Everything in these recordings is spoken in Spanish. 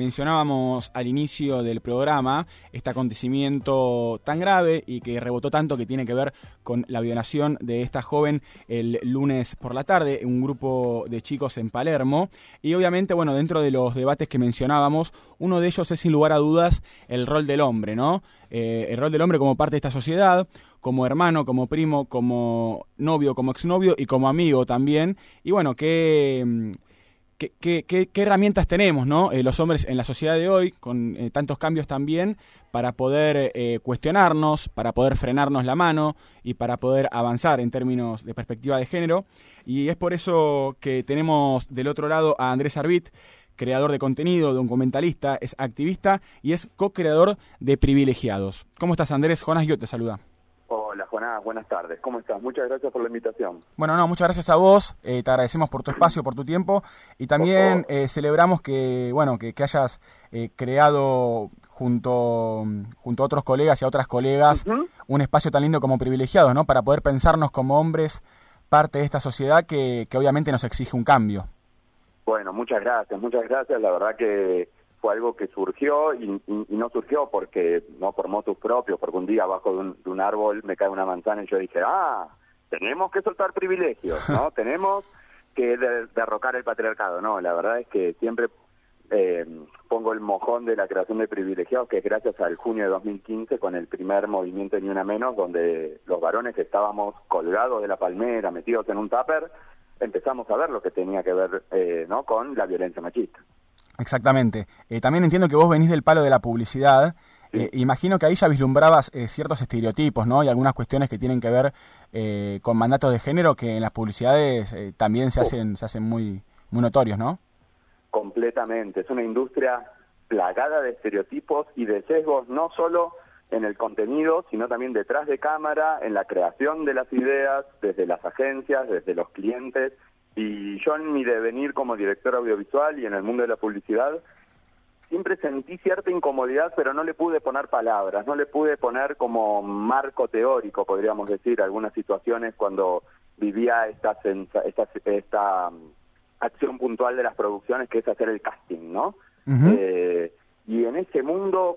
mencionábamos al inicio del programa este acontecimiento tan grave y que rebotó tanto que tiene que ver con la violación de esta joven el lunes por la tarde, un grupo de chicos en Palermo. Y obviamente, bueno, dentro de los debates que mencionábamos, uno de ellos es sin lugar a dudas el rol del hombre, ¿no? Eh, el rol del hombre como parte de esta sociedad, como hermano, como primo, como novio, como exnovio y como amigo también. Y bueno, qué, herramientas tenemos ¿no? Eh, los hombres en la sociedad de hoy, con eh, tantos cambios también, para poder cuestionarnos, para poder frenarnos la mano y para poder avanzar en términos de perspectiva de género. Y es por eso que tenemos del otro lado a Andrés Arbit, creador de contenido, documentalista, es activista y es co-creador de Privilegiados. ¿Cómo estás, Andrés? Jonas yo te saluda. Buenas tardes. ¿Cómo estás? Muchas gracias por la invitación. Bueno, no, muchas gracias a vos. Eh, te agradecemos por tu espacio, por tu tiempo y también eh, celebramos que, bueno, que, hayas eh, creado junto, junto a otros colegas y a otras colegas un espacio tan lindo como Privilegiados, ¿no? Para poder pensarnos como hombres parte de esta sociedad que, que obviamente nos exige un cambio. Bueno, muchas gracias, muchas gracias. La verdad que fue algo que surgió y, no surgió porque no por motus propios, porque un día abajo de un, árbol me cae una manzana y yo dije, ah, tenemos que soltar privilegios, ¿no? tenemos que derrocar el patriarcado. No, la verdad es que siempre eh, pongo el mojón de la creación de privilegiados, que es gracias al junio de 2015 con el primer movimiento Ni Una Menos, donde los varones que estábamos colgados de la palmera, metidos en un tupper, empezamos a ver lo que tenía que ver eh, ¿no? con la violencia machista. Exactamente. Eh, también entiendo que vos venís del palo de la publicidad. Eh, imagino que ahí ya vislumbrabas ciertos estereotipos, ¿no? Y algunas cuestiones que tienen que ver con mandatos de género que en las publicidades también se hacen, se hacen muy, muy notorios, ¿no? Completamente. Es una industria plagada de estereotipos y de sesgos, no solo en el contenido, sino también detrás de cámara, en la creación de las ideas, desde las agencias, desde los clientes. Y yo en mi devenir como director audiovisual y en el mundo de la publicidad, siempre sentí cierta incomodidad, pero no le pude poner palabras, no le pude poner como marco teórico, podríamos decir, algunas situaciones cuando vivía esta, esta, esta mm, acción puntual de las producciones, que es hacer el casting, ¿no? eh, y en ese mundo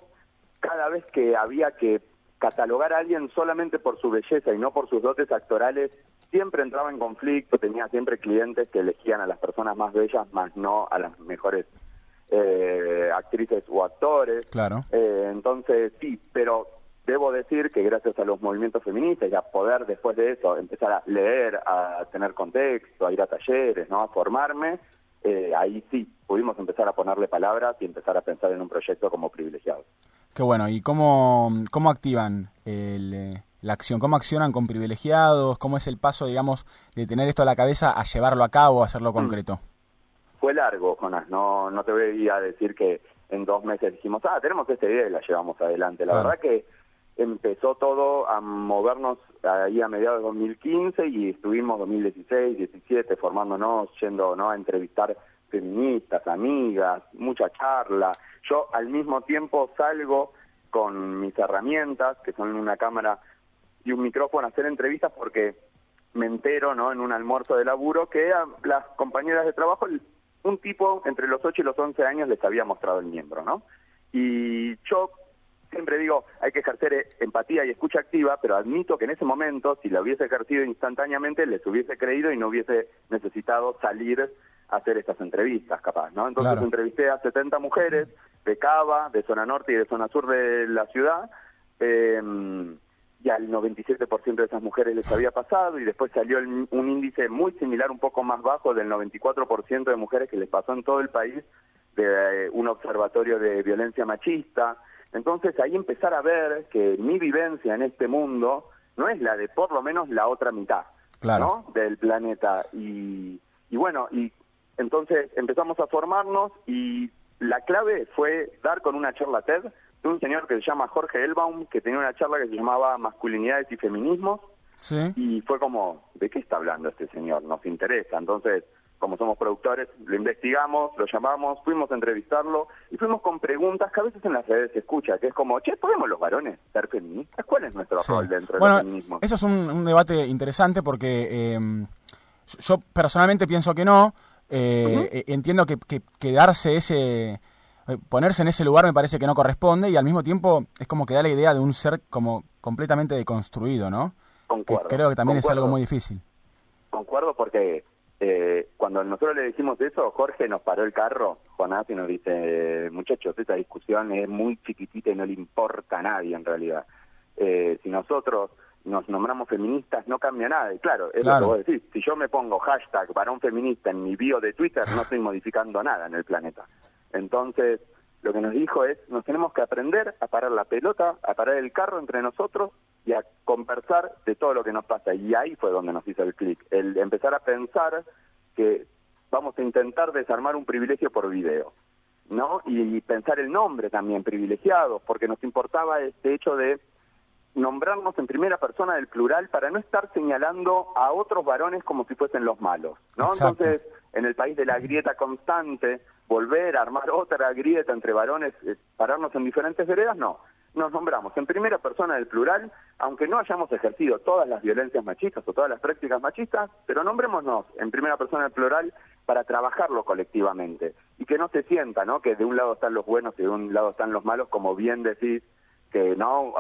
cada vez que había que catalogar a alguien solamente por su belleza y no por sus dotes actorales, siempre entraba en conflicto, tenía siempre clientes que elegían a las personas más bellas, más no a las mejores eh, actrices o actores. Claro. Eh, entonces, sí, pero debo decir que gracias a los movimientos feministas y a poder después de eso empezar a leer, a tener contexto, a ir a talleres, ¿no? a formarme, eh, ahí sí pudimos empezar a ponerle palabras y empezar a pensar en un proyecto como privilegiado. Qué bueno, ¿y cómo, cómo activan eh, la acción? ¿Cómo accionan con privilegiados? ¿Cómo es el paso, digamos, de tener esto a la cabeza a llevarlo a cabo, a hacerlo mm. concreto? Fue largo, Jonas, no, no te voy a decir que en dos meses dijimos, ah, tenemos esta idea y la llevamos adelante. La verdad que empezó todo a movernos ahí a mediados de 2015 y estuvimos 2016, 17 formándonos, yendo ¿no? a entrevistar feministas, amigas, mucha charla. Yo al mismo tiempo salgo con mis herramientas, que son una cámara y un micrófono, a hacer entrevistas porque me entero, ¿no? En un almuerzo de laburo que a las compañeras de trabajo, un tipo entre los 8 y los 11 años les había mostrado el miembro, ¿no? Y yo siempre digo, hay que ejercer empatía y escucha activa, pero admito que en ese momento, si la hubiese ejercido instantáneamente, les hubiese creído y no hubiese necesitado salir a hacer estas entrevistas, capaz, ¿no? Entonces entrevisté a 70 mujeres de Cava, de zona norte y de zona sur de la ciudad, em, y al 97% de esas mujeres les había pasado, y después salió un índice muy similar, un poco más bajo, del 94% de mujeres que les pasó en todo el país, de eh, un observatorio de violencia machista, entonces ahí empezar a ver que mi vivencia en este mundo no es la de por lo menos la otra mitad ¿no? del planeta. Y, y bueno, y entonces empezamos a formarnos y la clave fue dar con una charla TED de un señor que se llama Jorge Elbaum, que tenía una charla que se llamaba Masculinidades y Feminismos. Y fue como, ¿de qué está hablando este señor? Nos interesa. Entonces como somos productores, lo investigamos, lo llamamos, fuimos a entrevistarlo y fuimos con preguntas que a veces en las redes se escucha, que es como, che, ¿podemos los varones ser feministas? ¿Cuál es nuestro rol dentro del feminismo? Eso es un, debate interesante porque em, yo personalmente pienso que no, eh, eh, entiendo que, quedarse ese eh, ponerse en ese lugar me parece que no corresponde y al mismo tiempo es como que da la idea de un ser como completamente deconstruido, ¿no? Concuerdo. creo que también es algo muy difícil. Concuerdo porque eh, cuando nosotros le decimos eso, Jorge nos paró el carro, Jonás, y nos dice, muchachos, esta discusión es muy chiquitita y no le importa a nadie en realidad. Eh, si nosotros nos nombramos feministas, no cambia nada. Y claro, es lo que vos decís. Si yo me pongo hashtag varón feminista en mi bio de Twitter, no estoy modificando nada en el planeta. Entonces, lo que nos dijo es, nos tenemos que aprender a parar la pelota, a parar el carro entre nosotros y a conversar de todo lo que nos pasa. Y ahí fue donde nos hizo el clic, el empezar a pensar que vamos a intentar desarmar un privilegio por video, ¿no? Y pensar el nombre también, privilegiados, porque nos importaba este hecho de nombrarnos en primera persona del plural para no estar señalando a otros varones como si fuesen los malos, ¿no? Entonces, en el país de la grieta constante, volver a armar otra grieta entre varones, eh, pararnos en diferentes veredas, no. Nos nombramos en primera persona del plural, aunque no hayamos ejercido todas las violencias machistas o todas las prácticas machistas, pero nombrémonos en primera persona del plural para trabajarlo colectivamente y que no se sienta, ¿no? Que de un lado están los buenos y de un lado están los malos, como bien decís, que no,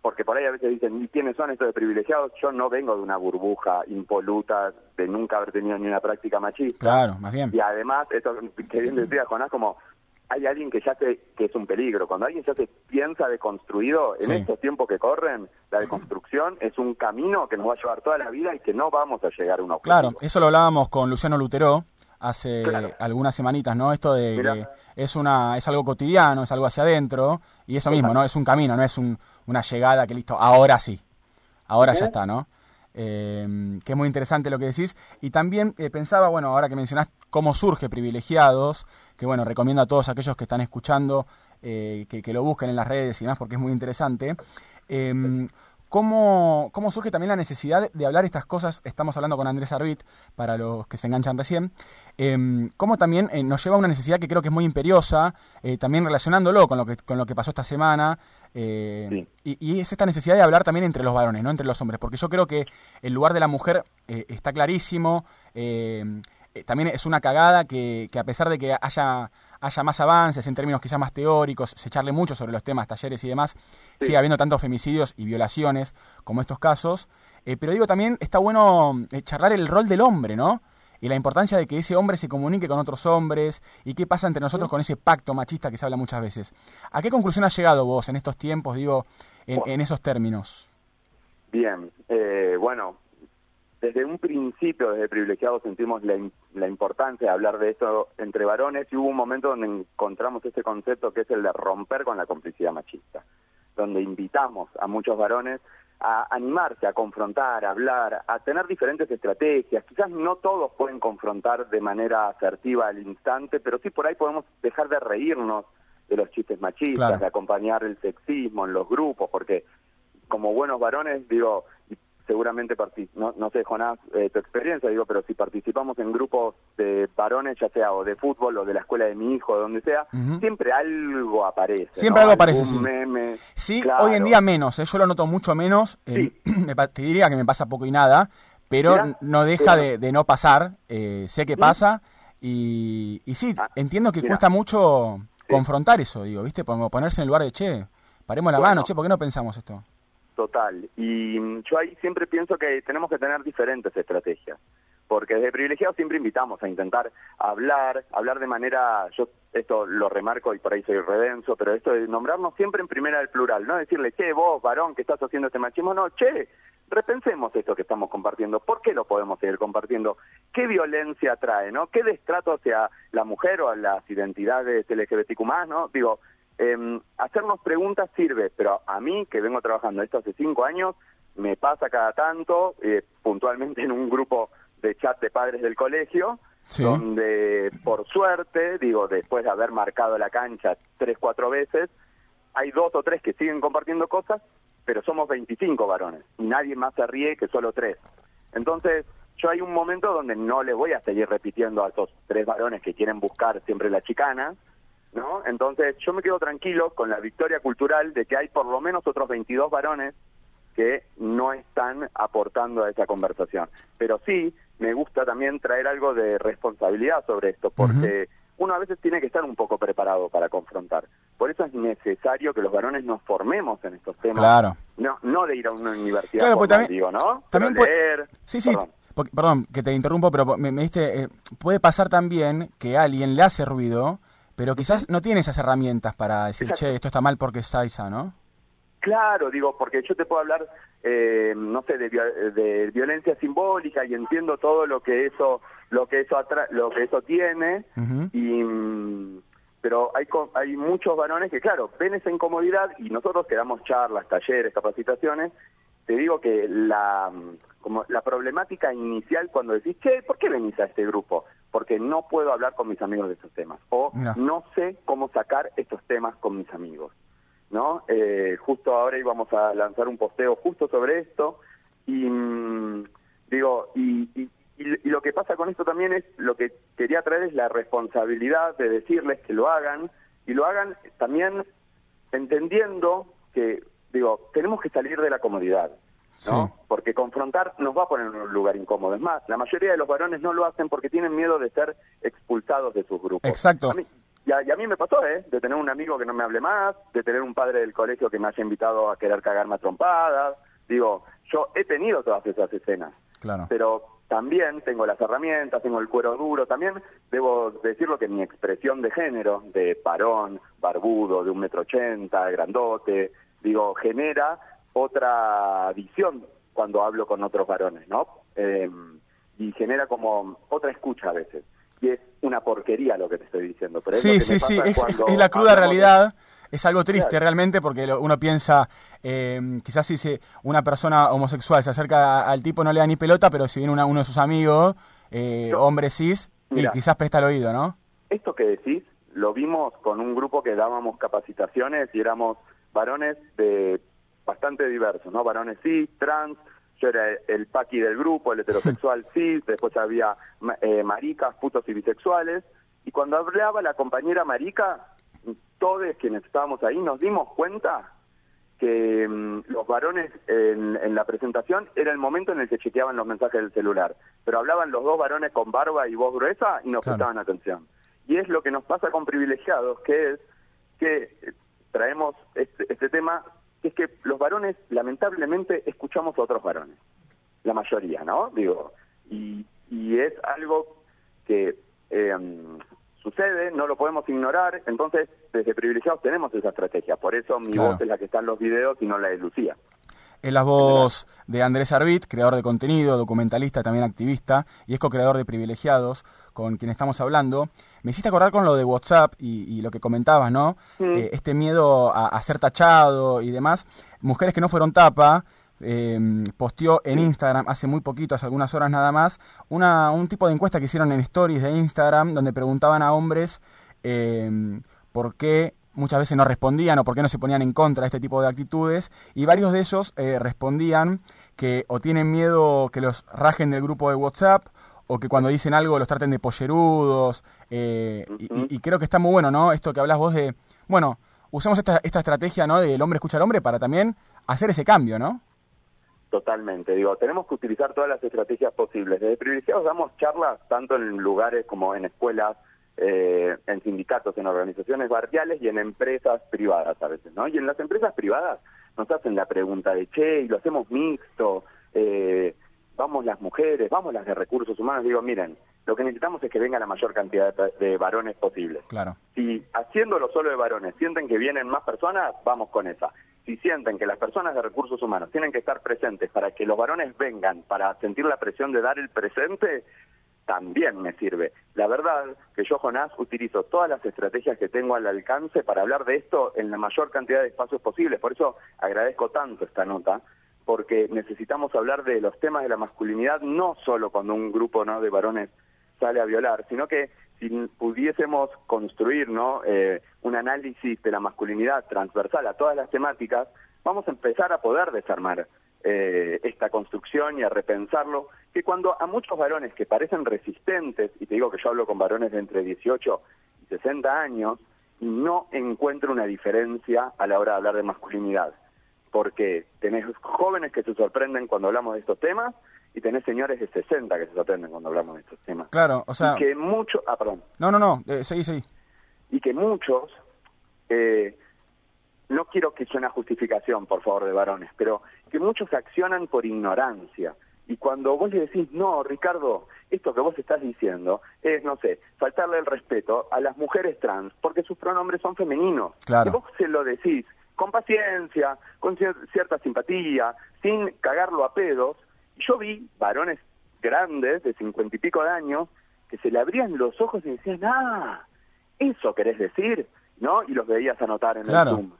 porque por ahí a veces dicen, quiénes son estos de privilegiados? Yo no vengo de una burbuja impoluta de nunca haber tenido ni una práctica machista. Claro, más bien. Y además, esto que bien decía Jonás, como hay alguien que ya se, que es un peligro. Cuando alguien ya se piensa deconstruido, en estos tiempos que corren, la deconstrucción es un camino que nos va a llevar toda la vida y que no vamos a llegar a un objetivo. Claro, eso lo hablábamos con Luciano Lutero hace algunas semanitas, ¿no? Esto de que es una es algo cotidiano, es algo hacia adentro y eso mismo, ¿no? Es un camino, no es un, una llegada que listo, ahora sí, ahora ya está, ¿no? Eh, que es muy interesante lo que decís. Y también eh, pensaba, bueno, ahora que mencionás cómo surge Privilegiados, que bueno, recomiendo a todos aquellos que están escuchando eh, que, que, lo busquen en las redes y demás porque es muy interesante. ¿Cómo, ¿Cómo, surge también la necesidad de hablar estas cosas? Estamos hablando con Andrés Arbit, para los que se enganchan recién. Eh, ¿Cómo también eh, nos lleva a una necesidad que creo que es muy imperiosa, eh, también relacionándolo con lo que, con lo que pasó esta semana? Eh, y, es esta necesidad de hablar también entre los varones, no entre los hombres, porque yo creo que el lugar de la mujer está clarísimo. también es una cagada que, que a pesar de que haya haya más avances en términos quizás más teóricos, se echarle mucho sobre los temas, talleres y demás, sigue habiendo tantos femicidios y violaciones como estos casos. Eh, pero digo, también está bueno eh, charlar el rol del hombre, ¿no? Y la importancia de que ese hombre se comunique con otros hombres y qué pasa entre nosotros con ese pacto machista que se habla muchas veces. ¿A qué conclusión has llegado vos en estos tiempos, digo, en, esos términos? Bien, eh, bueno, desde un principio, desde privilegiados, sentimos la, importancia de hablar de esto entre varones y hubo un momento donde encontramos ese concepto que es el de romper con la complicidad machista, donde invitamos a muchos varones a animarse, a confrontar, a hablar, a tener diferentes estrategias. Quizás no todos pueden confrontar de manera asertiva al instante, pero sí por ahí podemos dejar de reírnos de los chistes machistas, de acompañar el sexismo en los grupos, porque como buenos varones, digo, seguramente, no, no sé, Jonás, eh, tu experiencia, digo, pero si participamos en grupos de varones, ya sea o de fútbol o de la escuela de mi hijo, donde sea, siempre algo aparece. Siempre algo aparece, sí. sí, hoy en día menos, ¿eh? yo lo noto mucho menos, eh, te diría que me pasa poco y nada, pero no deja de, no pasar, sé que pasa, y, y sí, ah, entiendo que cuesta mucho confrontar eso, digo, ¿viste? Ponerse en el lugar de, che, paremos la mano, che, ¿por qué no pensamos esto? Total. Y mm, yo ahí siempre pienso que tenemos que tener diferentes estrategias, porque desde privilegiados siempre invitamos a intentar hablar, hablar de manera, yo esto lo remarco y por ahí soy redenso, pero esto de nombrarnos siempre en primera del plural, no decirle, che, vos, varón, que estás haciendo este machismo, no, che, repensemos esto que estamos compartiendo, ¿por qué lo podemos seguir compartiendo? ¿Qué violencia trae, no? ¿Qué destrato hacia la mujer o a las identidades LGBTQ+, no? Digo, eh, hacernos preguntas sirve, pero a mí, que vengo trabajando esto hace cinco años, me pasa cada tanto, eh, puntualmente en un grupo de chat de padres del colegio, donde por suerte, digo, después de haber marcado la cancha tres, cuatro veces, hay dos o tres que siguen compartiendo cosas, pero somos 25 varones y nadie más se ríe que solo tres. Entonces, yo hay un momento donde no le voy a seguir repitiendo a esos tres varones que quieren buscar siempre la chicana, ¿no? Entonces yo me quedo tranquilo con la victoria cultural de que hay por lo menos otros 22 varones que no están aportando a esa conversación. Pero sí me gusta también traer algo de responsabilidad sobre esto, porque uno a veces tiene que estar un poco preparado para confrontar. Por eso es necesario que los varones nos formemos en estos temas. Claro. No, no de ir a una universidad, claro, digo, ¿no? También leer. Sí, sí. Perdón. que te interrumpo, pero me, diste. Eh, puede pasar también que a alguien le hace ruido, pero quizás no tiene esas herramientas para decir, che, esto está mal porque es Saiza, ¿no? Claro, digo, porque yo te puedo hablar, eh, no sé, de, violencia simbólica y entiendo todo lo que eso, lo que eso lo que eso tiene, y, pero hay hay muchos varones que, claro, ven esa incomodidad y nosotros que damos charlas, talleres, capacitaciones, te digo que la como la problemática inicial cuando decís, che, ¿por qué venís a este grupo? Porque no puedo hablar con mis amigos de estos temas, o no sé cómo sacar estos temas con mis amigos. ¿no? Eh, justo ahora íbamos a lanzar un posteo justo sobre esto y mm, digo, y, y, lo que pasa con esto también es, lo que quería traer es la responsabilidad de decirles que lo hagan y lo hagan también entendiendo que, digo, tenemos que salir de la comodidad. ¿No? Porque confrontar nos va a poner en un lugar incómodo. Es más, la mayoría de los varones no lo hacen porque tienen miedo de ser expulsados de sus grupos. Exacto. Y a, mí me pasó, ¿eh? De tener un amigo que no me hable más, de tener un padre del colegio que me haya invitado a querer cagarme a trompadas. Digo, yo he tenido todas esas escenas. Claro. Pero también tengo las herramientas, tengo el cuero duro. También debo decirlo que mi expresión de género, de parón, barbudo, de un metro ochenta, grandote, digo, genera otra visión cuando hablo con otros varones, ¿no? Eh, y genera como otra escucha a veces y es una porquería lo que te estoy diciendo. Pero sí, sí, sí, es, la cruda realidad. Es algo triste realmente porque uno piensa, eh, quizás si una persona homosexual se acerca al tipo no le da ni pelota, pero si viene uno de sus amigos, eh, hombre cis, y quizás presta el oído, ¿no? Esto que decís lo vimos con un grupo que dábamos capacitaciones y éramos varones de bastante diversos, ¿no? Varones cis, trans, yo era el paqui del grupo, el heterosexual cis, después había eh, maricas, putos y bisexuales, y cuando hablaba la compañera marica, todos quienes estábamos ahí nos dimos cuenta que mm, los varones en, la presentación era el momento en el que chequeaban los mensajes del celular, pero hablaban los dos varones con barba y voz gruesa y nos prestaban atención. Y es lo que nos pasa con privilegiados, que es que traemos este, este tema es que los varones lamentablemente escuchamos a otros varones, la mayoría, ¿no? Digo, y, es algo que em, sucede, no lo podemos ignorar, entonces desde privilegiados tenemos esa estrategia, por eso mi voz es la que está en los videos y no la de Lucía. Es la voz de Andrés Arbit, creador de contenido, documentalista, también activista, y es co-creador de Privilegiados, con quien estamos hablando. Me hiciste acordar con lo de WhatsApp y, lo que comentabas, ¿no? Eh, este miedo a, ser tachado y demás. Mujeres que no fueron tapa, eh, posteó en Instagram hace muy poquito, hace algunas horas nada más, una, un tipo de encuesta que hicieron en stories de Instagram donde preguntaban a hombres eh, por qué muchas veces no respondían o por qué no se ponían en contra de este tipo de actitudes y varios de esos eh, respondían que o tienen miedo que los rajen del grupo de WhatsApp o que cuando dicen algo los traten de pollerudos eh, y, creo que está muy bueno, ¿no? Esto que hablas vos de, bueno, usemos esta, esta estrategia, ¿no? Del hombre escucha al hombre para también hacer ese cambio, ¿no? Totalmente, digo, tenemos que utilizar todas las estrategias posibles. Desde privilegiados damos charlas tanto en lugares como en escuelas, eh, en sindicatos, en organizaciones barriales y en empresas privadas a veces, ¿no? Y en las empresas privadas nos hacen la pregunta de, che, y lo hacemos mixto, eh, vamos las mujeres, vamos las de recursos humanos, digo, miren, lo que necesitamos es que venga la mayor cantidad de, varones posible. Claro. Si haciéndolo solo de varones sienten que vienen más personas, vamos con esa. Si sienten que las personas de recursos humanos tienen que estar presentes para que los varones vengan, para sentir la presión de dar el presente, también me sirve. La verdad que yo, Jonás, utilizo todas las estrategias que tengo al alcance para hablar de esto en la mayor cantidad de espacios posibles. Por eso agradezco tanto esta nota, porque necesitamos hablar de los temas de la masculinidad no solo cuando un grupo ¿no? de varones sale a violar, sino que si pudiésemos construir ¿no? Eh, un análisis de la masculinidad transversal a todas las temáticas, vamos a empezar a poder desarmar eh, esta construcción y a repensarlo, que cuando a muchos varones que parecen resistentes, y te digo que yo hablo con varones de entre 18 y 60 años, no encuentro una diferencia a la hora de hablar de masculinidad, porque tenés jóvenes que se sorprenden cuando hablamos de estos temas y tenés señores de 60 que se sorprenden cuando hablamos de estos temas. Claro, o sea... Y que muchos... Ah, perdón. No, no, no, eh, seguí, seguí. Y que muchos... Eh, no quiero que sea una justificación, por favor, de varones, pero que muchos accionan por ignorancia. Y cuando vos le decís, no, Ricardo, esto que vos estás diciendo es, no sé, faltarle el respeto a las mujeres trans, porque sus pronombres son femeninos. Claro. Y vos se lo decís con paciencia, con cierta simpatía, sin cagarlo a pedos. Yo vi varones grandes, de cincuenta y pico de años, que se le abrían los ojos y decían, ah, eso querés decir, ¿no? Y los veías anotar en el Zoom.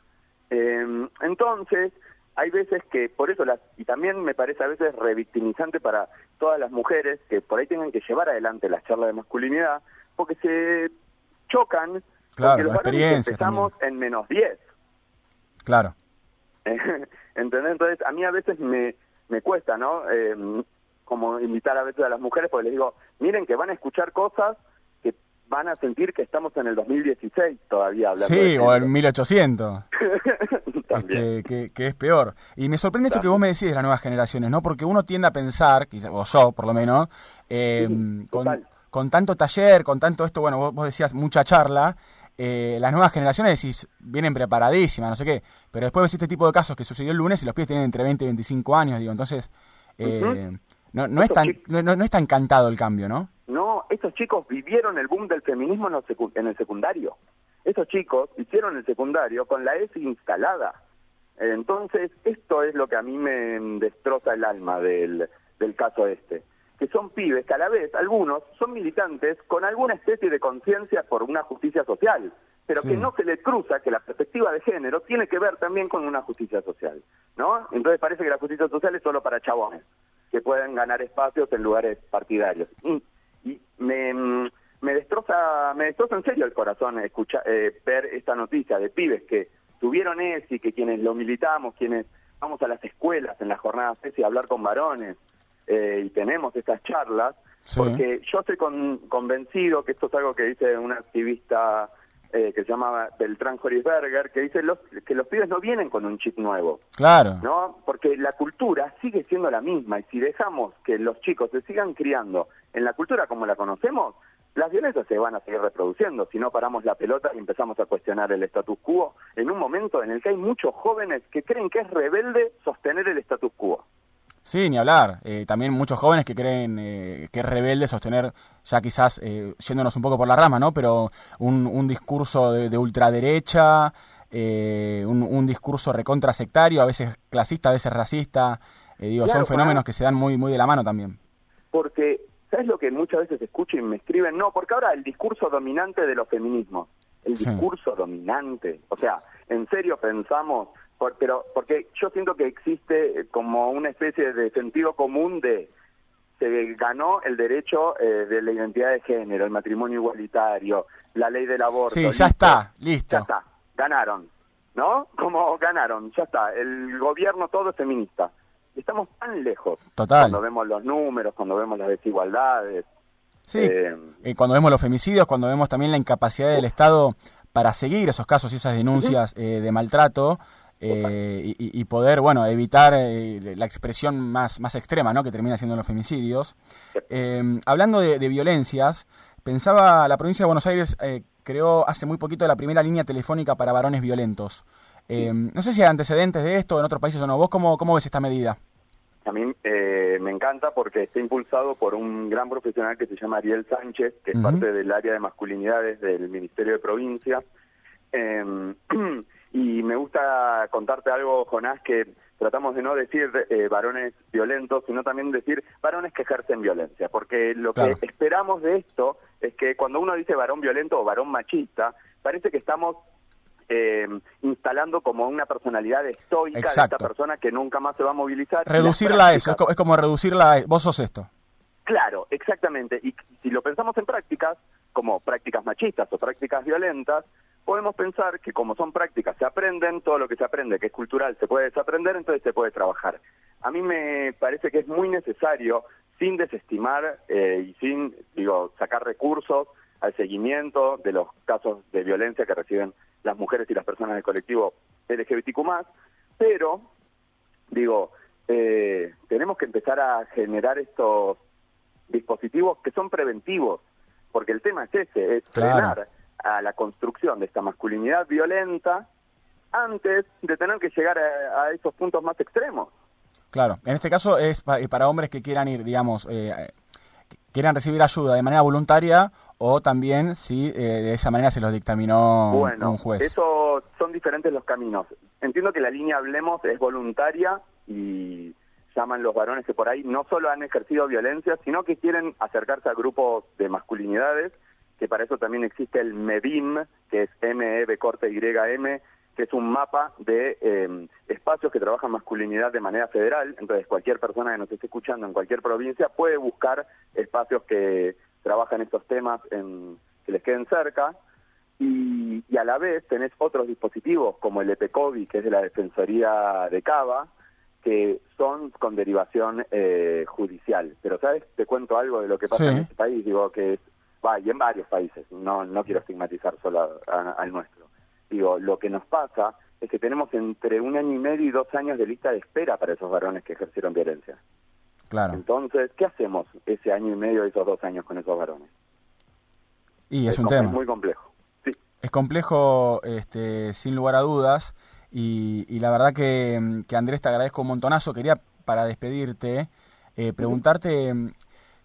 Eh, entonces, hay veces que, por eso, las, y también me parece a veces revictimizante para todas las mujeres que por ahí tengan que llevar adelante las charlas de masculinidad, porque se chocan, claro, porque los experiencia empezamos en menos 10. Claro. ¿Entendés? Entonces, a mí a veces me, me cuesta, ¿no? Eh, como invitar a veces a las mujeres, porque les digo, miren que van a escuchar cosas van a sentir que estamos en el 2016 todavía hablando. Sí, o en 1800. este, que, que, es peor. Y me sorprende esto que vos me decís de las nuevas generaciones, ¿no? Porque uno tiende a pensar, o yo por lo menos, eh, con, con, tanto taller, con tanto esto, bueno, vos, decías mucha charla, eh, las nuevas generaciones decís, vienen preparadísimas, no sé qué, pero después ves este tipo de casos que sucedió el lunes y los pies tienen entre 20 y 25 años, digo, entonces... Eh, no, no, es tan, no, no, está encantado el cambio, ¿no? No, estos chicos vivieron el boom del feminismo en, el secundario. Esos chicos hicieron el secundario con la ESI instalada. Entonces, esto es lo que a mí me destroza el alma del, del caso este. Que son pibes que a la vez, algunos, son militantes con alguna especie de conciencia por una justicia social, pero que no se les cruza que la perspectiva de género tiene que ver también con una justicia social, ¿no? Entonces parece que la justicia social es solo para chabones que pueden ganar espacios en lugares partidarios. Y, me, me, destroza, me destroza en serio el corazón escuchar, eh, ver esta noticia de pibes que tuvieron ESI, que quienes lo militamos, quienes vamos a las escuelas en las jornadas ESI a hablar con varones eh, y tenemos estas charlas, porque yo estoy convencido que esto es algo que dice un activista eh, que se llama Beltrán Horisberger, que dice los, que los pibes no vienen con un chip nuevo. Claro. ¿No? Porque la cultura sigue siendo la misma y si dejamos que los chicos se sigan criando en la cultura como la conocemos, las violencias se van a seguir reproduciendo si no paramos la pelota y empezamos a cuestionar el status quo en un momento en el que hay muchos jóvenes que creen que es rebelde sostener el status quo. Sí, ni hablar. Eh, también muchos jóvenes que creen eh, que es rebelde sostener, ya quizás eh, yéndonos un poco por la rama, ¿no? Pero un, un discurso de, ultraderecha, un, un, discurso recontra sectario, a veces clasista, a veces racista. digo, son fenómenos que se dan muy, muy de la mano también. Porque, ¿sabes lo que muchas veces escucho y me escriben? No, porque ahora el discurso dominante de los feminismos, el discurso dominante, o sea, ¿en serio pensamos pero porque yo siento que existe eh, como una especie de sentido común de se ganó el derecho eh, de la identidad de género, el matrimonio igualitario, la ley del aborto. Sí, ya está, listo. Ya está, ganaron, ¿no? Como ganaron, ya está. El gobierno todo es feminista. Estamos tan lejos. Total. Cuando vemos los números, cuando vemos las desigualdades. Sí, eh, cuando vemos los femicidios, cuando vemos también la incapacidad del Estado para seguir esos casos y esas denuncias de maltrato, eh, y, poder, bueno, evitar eh, la expresión más, más extrema, ¿no? Que termina siendo los femicidios. Eh, hablando de, violencias, pensaba, la provincia de Buenos Aires creó hace muy poquito la primera línea telefónica para varones violentos. no sé si hay antecedentes de esto en otros países o no. ¿Vos cómo, cómo ves esta medida? A mí me encanta porque está impulsado por un gran profesional que se llama Ariel Sánchez, que es parte del área de masculinidades del Ministerio de Provincia. Y me gusta contarte algo, Jonás, que tratamos de no decir eh, varones violentos, sino también decir varones que ejercen violencia, porque lo que esperamos de esto es que cuando uno dice varón violento o varón machista, parece que estamos eh, instalando como una personalidad estoica de esta persona que nunca más se va a movilizar. Reducirla a eso, es como reducirla a vos sos esto. Claro, exactamente. Y si lo pensamos en prácticas, como prácticas machistas o prácticas violentas, podemos pensar que como son prácticas, se aprenden, todo lo que se aprende, que es cultural, se puede desaprender, entonces se puede trabajar. A mí me parece que es muy necesario, sin desestimar eh, y sin, digo, sacar recursos al seguimiento de los casos de violencia que reciben las mujeres y las personas del colectivo LGBTQ+, pero, digo, eh, tenemos que empezar a generar estos dispositivos que son preventivos, porque el tema es ese, es frenar a la construcción de esta masculinidad violenta antes de tener que llegar a, esos puntos más extremos. Claro, en este caso es para hombres que quieran ir, digamos, eh, quieran recibir ayuda de manera voluntaria o también si eh, de esa manera se los dictaminó un juez. Eso son diferentes los caminos. Entiendo que la línea Hablemos es voluntaria y llaman los varones que por ahí no solo han ejercido violencia, sino que quieren acercarse a grupos de masculinidades, que para eso también existe el MEBIM, que es M-E-B corte Y-M, que es un mapa de em, espacios que trabajan masculinidad de manera federal. Entonces, cualquier persona que nos esté escuchando en cualquier provincia puede buscar espacios que trabajan estos temas en, que les queden cerca. Y, a la vez tenés otros dispositivos como el EPECOVI, que es de la Defensoría de Cava, que son con derivación eh, judicial. Pero, ¿sabes? Te cuento algo de lo que pasa en este país, digo que es, va, y en varios países, no, no quiero estigmatizar solo al nuestro Digo, lo que nos pasa es que tenemos entre un año y medio y dos años de lista de espera para esos varones que ejercieron violencia. Claro. Entonces, ¿qué hacemos ese año y medio y esos dos años con esos varones? Y es, un tema. Es muy complejo. Sí. Es complejo, este, sin lugar a dudas. Y, la verdad que, que, Andrés, te agradezco un montonazo. Quería, para despedirte, eh, preguntarte,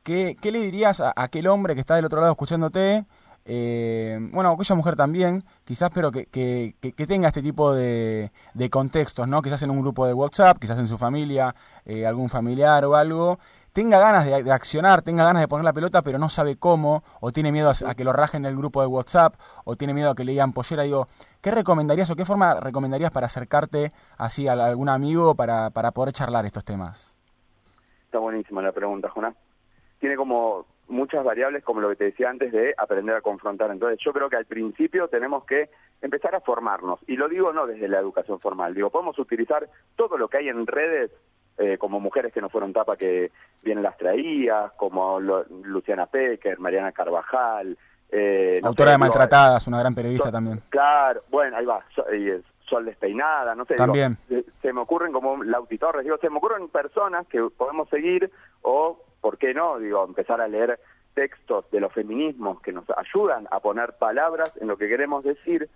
¿qué, ¿qué, le dirías a aquel hombre que está del otro lado escuchándote? eh, bueno, aquella mujer también, quizás, pero que, que, que tenga este tipo de, de, contextos, ¿no? Quizás en un grupo de WhatsApp, quizás en su familia, eh, algún familiar o algo, tenga ganas de, accionar, tenga ganas de poner la pelota, pero no sabe cómo, o tiene miedo a, que lo rajen el grupo de WhatsApp, o tiene miedo a que le digan pollera. Digo, ¿qué recomendarías o qué forma recomendarías para acercarte así a algún amigo para, para poder charlar estos temas? Está buenísima la pregunta, Jonás. Tiene como muchas variables, como lo que te decía antes, de aprender a confrontar. Entonces yo creo que al principio tenemos que empezar a formarnos. Y lo digo no desde la educación formal, digo, podemos utilizar todo lo que hay en redes, eh, como mujeres que no fueron tapa que vienen las traías, como Luciana Pecker, Mariana Carvajal. Eh, Autora de Maltratadas, una gran periodista también. Claro, bueno, ahí va, Sol Despeinada, no sé. También. se, me ocurren como Lauti Torres, digo, se me ocurren personas que podemos seguir o ¿por qué no? Digo, empezar a leer textos de los feminismos que nos ayudan a poner palabras en lo que queremos decir,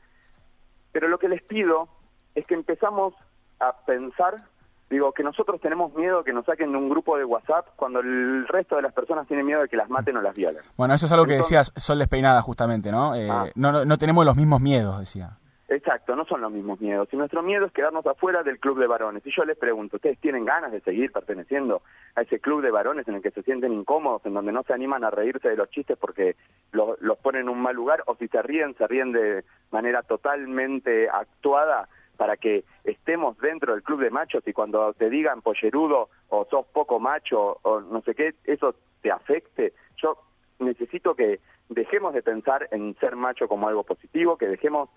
pero lo que les pido es que empezamos a pensar, digo, que nosotros tenemos miedo que nos saquen de un grupo de WhatsApp cuando el resto de las personas tienen miedo de que las maten o las violen. Bueno, eso es algo que decías Sol Despeinada justamente, ¿no? Eh, ah. no, no tenemos los mismos miedos, decía. Exacto, no son los mismos miedos. Y nuestro miedo es quedarnos afuera del club de varones. Y yo les pregunto, ¿ustedes tienen ganas de seguir perteneciendo a ese club de varones en el que se sienten incómodos, en donde no se animan a reírse de los chistes porque los, ponen en un mal lugar? O si se ríen, se ríen de manera totalmente actuada para que estemos dentro del club de machos y cuando te digan pollerudo o sos poco macho o no sé qué, eso te afecte. Yo necesito que dejemos de pensar en ser macho como algo positivo, que dejemos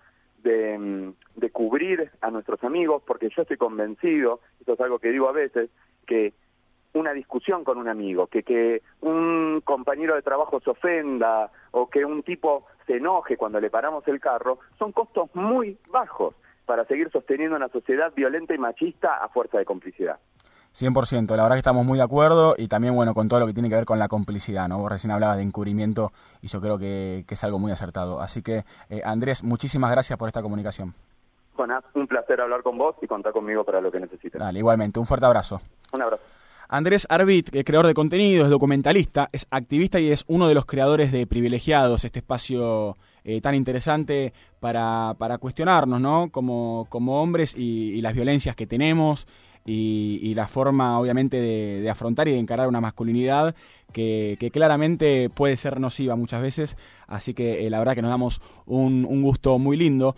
de, de, cubrir a nuestros amigos, porque yo estoy convencido, esto es algo que digo a veces, que una discusión con un amigo, que, que un compañero de trabajo se ofenda o que un tipo se enoje cuando le paramos el carro, son costos muy bajos para seguir sosteniendo una sociedad violenta y machista a fuerza de complicidad. 100%, la verdad que estamos muy de acuerdo y también, bueno, con todo lo que tiene que ver con la complicidad, ¿no? Vos recién hablabas de encubrimiento y yo creo que, es algo muy acertado. Así que, eh, Andrés, muchísimas gracias por esta comunicación. Jonás, un placer hablar con vos y contar conmigo para lo que necesites. Dale, igualmente, un fuerte abrazo. Un abrazo. Andrés Arbit, creador de contenido, es documentalista, es activista y es uno de los creadores de Privilegiados, este espacio eh, tan interesante para, para cuestionarnos, ¿no? Como, como hombres y las violencias que tenemos y, la forma obviamente de, afrontar y de encarar una masculinidad que, claramente puede ser nociva muchas veces, así que eh, la verdad que nos damos un, un gusto muy lindo.